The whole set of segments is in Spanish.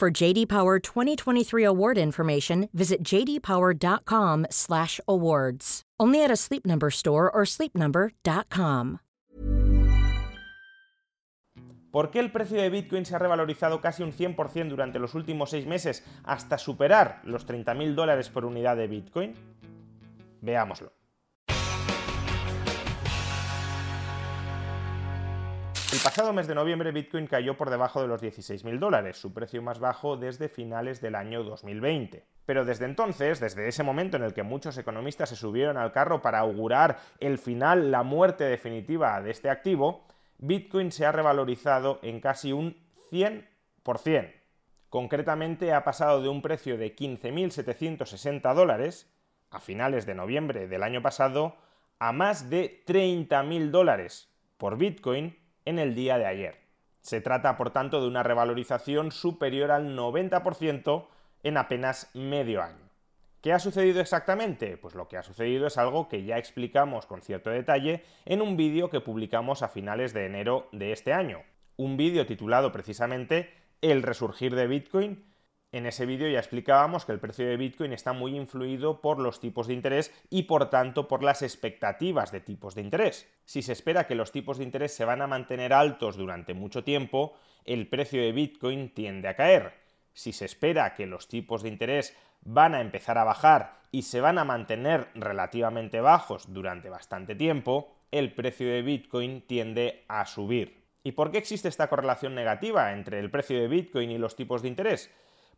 For JD Power 2023 award information, visit jdpower.com/awards. Only at a Sleep Number store or sleepnumber.com. ¿Por qué el precio de Bitcoin se ha revalorizado casi un 100% durante los últimos seis meses hasta superar los 30.000 dólares por unidad de Bitcoin? Veámoslo. El pasado mes de noviembre Bitcoin cayó por debajo de los 16.000 dólares, su precio más bajo desde finales del año 2020. Pero desde entonces, desde ese momento en el que muchos economistas se subieron al carro para augurar el final, la muerte definitiva de este activo, Bitcoin se ha revalorizado en casi un 100%. Concretamente ha pasado de un precio de 15.760 dólares a finales de noviembre del año pasado a más de 30.000 dólares por Bitcoin en el día de ayer. Se trata, por tanto, de una revalorización superior al 90% en apenas medio año. ¿Qué ha sucedido exactamente? Pues lo que ha sucedido es algo que ya explicamos con cierto detalle en un vídeo que publicamos a finales de enero de este año. Un vídeo titulado precisamente El resurgir de Bitcoin, en ese vídeo ya explicábamos que el precio de Bitcoin está muy influido por los tipos de interés y por tanto por las expectativas de tipos de interés. Si se espera que los tipos de interés se van a mantener altos durante mucho tiempo, el precio de Bitcoin tiende a caer. Si se espera que los tipos de interés van a empezar a bajar y se van a mantener relativamente bajos durante bastante tiempo, el precio de Bitcoin tiende a subir. ¿Y por qué existe esta correlación negativa entre el precio de Bitcoin y los tipos de interés?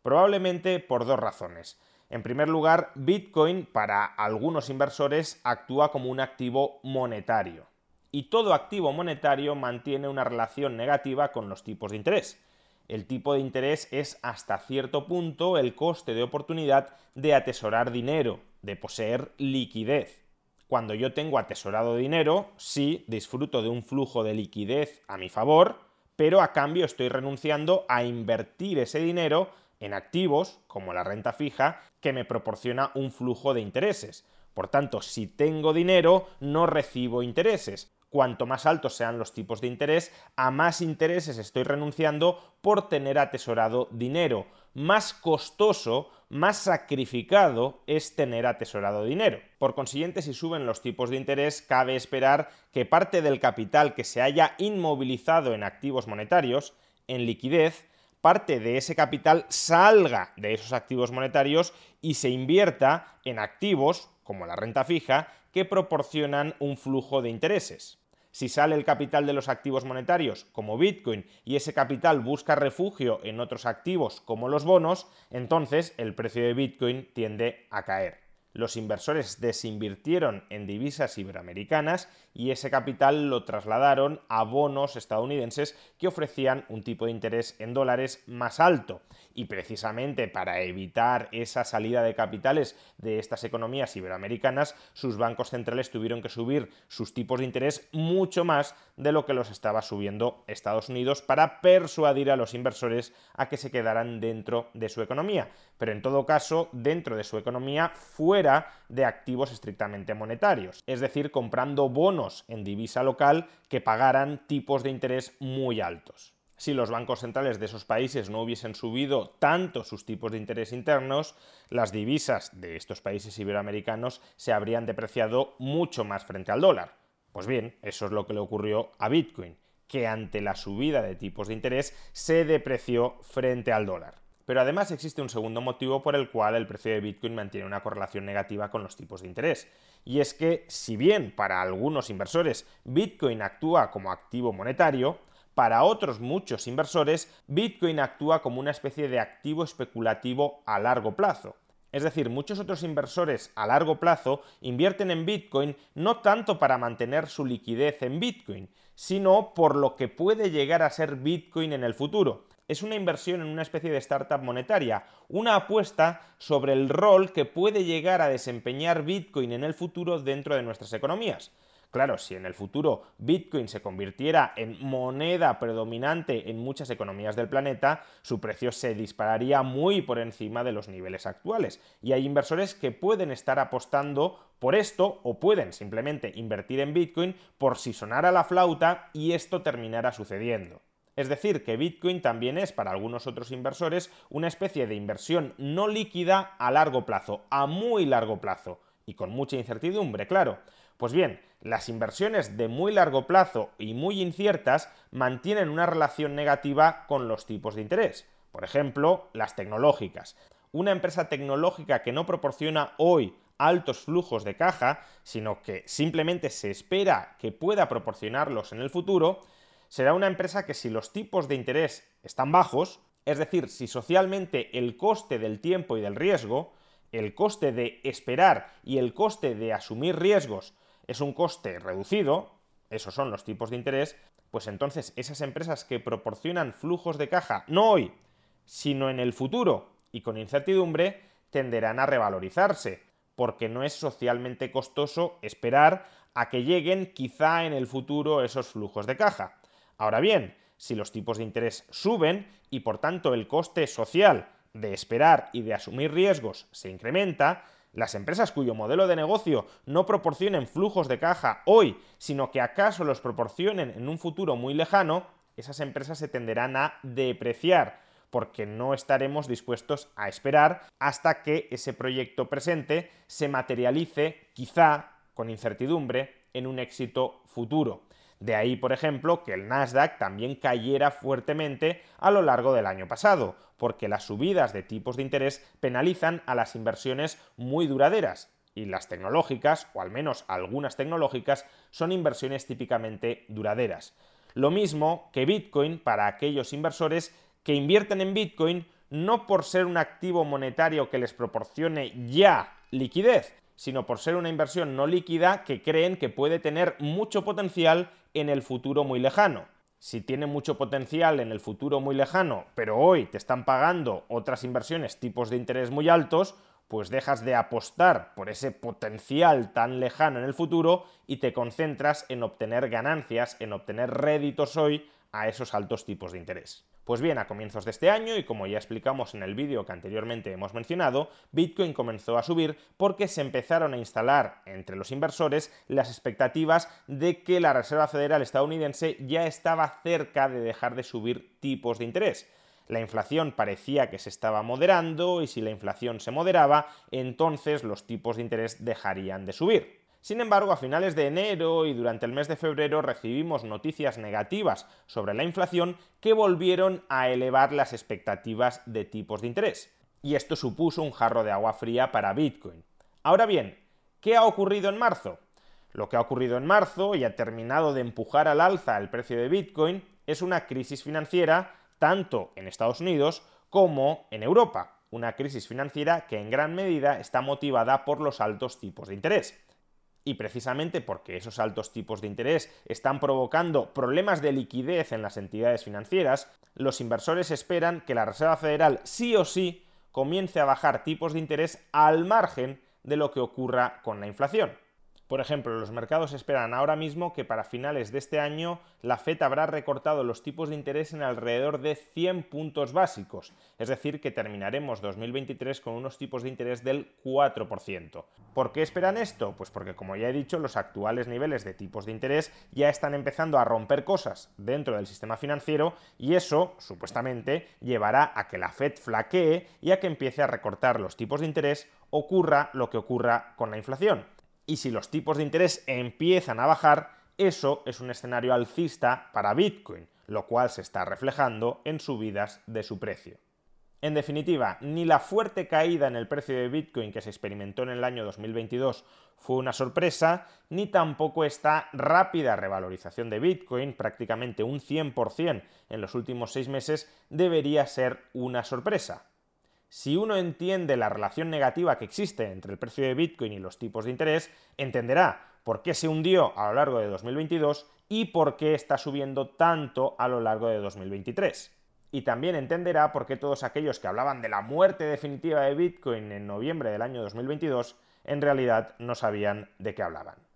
Probablemente por dos razones. En primer lugar, Bitcoin para algunos inversores actúa como un activo monetario. Y todo activo monetario mantiene una relación negativa con los tipos de interés. El tipo de interés es hasta cierto punto el coste de oportunidad de atesorar dinero, de poseer liquidez. Cuando yo tengo atesorado dinero, sí, disfruto de un flujo de liquidez a mi favor, pero a cambio estoy renunciando a invertir ese dinero en activos, como la renta fija, que me proporciona un flujo de intereses. Por tanto, si tengo dinero, no recibo intereses. Cuanto más altos sean los tipos de interés, a más intereses estoy renunciando por tener atesorado dinero. Más costoso, más sacrificado es tener atesorado dinero. Por consiguiente, si suben los tipos de interés, cabe esperar que parte del capital que se haya inmovilizado en activos monetarios, en liquidez, parte de ese capital salga de esos activos monetarios y se invierta en activos, como la renta fija, que proporcionan un flujo de intereses. Si sale el capital de los activos monetarios, como Bitcoin, y ese capital busca refugio en otros activos, como los bonos, entonces el precio de Bitcoin tiende a caer los inversores desinvirtieron en divisas iberoamericanas y ese capital lo trasladaron a bonos estadounidenses que ofrecían un tipo de interés en dólares más alto. Y precisamente para evitar esa salida de capitales de estas economías iberoamericanas, sus bancos centrales tuvieron que subir sus tipos de interés mucho más de lo que los estaba subiendo Estados Unidos para persuadir a los inversores a que se quedaran dentro de su economía. Pero en todo caso, dentro de su economía, fuera de activos estrictamente monetarios, es decir, comprando bonos en divisa local que pagaran tipos de interés muy altos. Si los bancos centrales de esos países no hubiesen subido tanto sus tipos de interés internos, las divisas de estos países iberoamericanos se habrían depreciado mucho más frente al dólar. Pues bien, eso es lo que le ocurrió a Bitcoin, que ante la subida de tipos de interés se depreció frente al dólar. Pero además existe un segundo motivo por el cual el precio de Bitcoin mantiene una correlación negativa con los tipos de interés. Y es que, si bien para algunos inversores Bitcoin actúa como activo monetario, para otros muchos inversores Bitcoin actúa como una especie de activo especulativo a largo plazo. Es decir, muchos otros inversores a largo plazo invierten en Bitcoin no tanto para mantener su liquidez en Bitcoin, sino por lo que puede llegar a ser Bitcoin en el futuro es una inversión en una especie de startup monetaria, una apuesta sobre el rol que puede llegar a desempeñar Bitcoin en el futuro dentro de nuestras economías. Claro, si en el futuro Bitcoin se convirtiera en moneda predominante en muchas economías del planeta, su precio se dispararía muy por encima de los niveles actuales. Y hay inversores que pueden estar apostando por esto o pueden simplemente invertir en Bitcoin por si sonara la flauta y esto terminara sucediendo. Es decir, que Bitcoin también es para algunos otros inversores una especie de inversión no líquida a largo plazo, a muy largo plazo, y con mucha incertidumbre, claro. Pues bien, las inversiones de muy largo plazo y muy inciertas mantienen una relación negativa con los tipos de interés. Por ejemplo, las tecnológicas. Una empresa tecnológica que no proporciona hoy altos flujos de caja, sino que simplemente se espera que pueda proporcionarlos en el futuro, será una empresa que si los tipos de interés están bajos, es decir, si socialmente el coste del tiempo y del riesgo, el coste de esperar y el coste de asumir riesgos es un coste reducido, esos son los tipos de interés, pues entonces esas empresas que proporcionan flujos de caja, no hoy, sino en el futuro y con incertidumbre, tenderán a revalorizarse, porque no es socialmente costoso esperar a que lleguen quizá en el futuro esos flujos de caja. Ahora bien, si los tipos de interés suben y por tanto el coste social de esperar y de asumir riesgos se incrementa, las empresas cuyo modelo de negocio no proporcionen flujos de caja hoy, sino que acaso los proporcionen en un futuro muy lejano, esas empresas se tenderán a depreciar, porque no estaremos dispuestos a esperar hasta que ese proyecto presente se materialice, quizá con incertidumbre, en un éxito futuro. De ahí, por ejemplo, que el Nasdaq también cayera fuertemente a lo largo del año pasado, porque las subidas de tipos de interés penalizan a las inversiones muy duraderas, y las tecnológicas, o al menos algunas tecnológicas, son inversiones típicamente duraderas. Lo mismo que Bitcoin para aquellos inversores que invierten en Bitcoin no por ser un activo monetario que les proporcione ya liquidez, sino por ser una inversión no líquida que creen que puede tener mucho potencial en el futuro muy lejano. Si tiene mucho potencial en el futuro muy lejano, pero hoy te están pagando otras inversiones tipos de interés muy altos, pues dejas de apostar por ese potencial tan lejano en el futuro y te concentras en obtener ganancias, en obtener réditos hoy a esos altos tipos de interés. Pues bien, a comienzos de este año, y como ya explicamos en el vídeo que anteriormente hemos mencionado, Bitcoin comenzó a subir porque se empezaron a instalar entre los inversores las expectativas de que la Reserva Federal estadounidense ya estaba cerca de dejar de subir tipos de interés. La inflación parecía que se estaba moderando y si la inflación se moderaba, entonces los tipos de interés dejarían de subir. Sin embargo, a finales de enero y durante el mes de febrero recibimos noticias negativas sobre la inflación que volvieron a elevar las expectativas de tipos de interés. Y esto supuso un jarro de agua fría para Bitcoin. Ahora bien, ¿qué ha ocurrido en marzo? Lo que ha ocurrido en marzo y ha terminado de empujar al alza el precio de Bitcoin es una crisis financiera tanto en Estados Unidos como en Europa. Una crisis financiera que en gran medida está motivada por los altos tipos de interés. Y precisamente porque esos altos tipos de interés están provocando problemas de liquidez en las entidades financieras, los inversores esperan que la Reserva Federal sí o sí comience a bajar tipos de interés al margen de lo que ocurra con la inflación. Por ejemplo, los mercados esperan ahora mismo que para finales de este año la Fed habrá recortado los tipos de interés en alrededor de 100 puntos básicos, es decir, que terminaremos 2023 con unos tipos de interés del 4%. ¿Por qué esperan esto? Pues porque, como ya he dicho, los actuales niveles de tipos de interés ya están empezando a romper cosas dentro del sistema financiero y eso, supuestamente, llevará a que la Fed flaquee y a que empiece a recortar los tipos de interés, ocurra lo que ocurra con la inflación. Y si los tipos de interés empiezan a bajar, eso es un escenario alcista para Bitcoin, lo cual se está reflejando en subidas de su precio. En definitiva, ni la fuerte caída en el precio de Bitcoin que se experimentó en el año 2022 fue una sorpresa, ni tampoco esta rápida revalorización de Bitcoin, prácticamente un 100% en los últimos seis meses, debería ser una sorpresa si uno entiende la relación negativa que existe entre el precio de Bitcoin y los tipos de interés, entenderá por qué se hundió a lo largo de 2022 y por qué está subiendo tanto a lo largo de 2023. y también entenderá por qué todos aquellos que hablaban de la muerte definitiva de Bitcoin en noviembre del año 2022 en realidad no sabían de qué hablaban.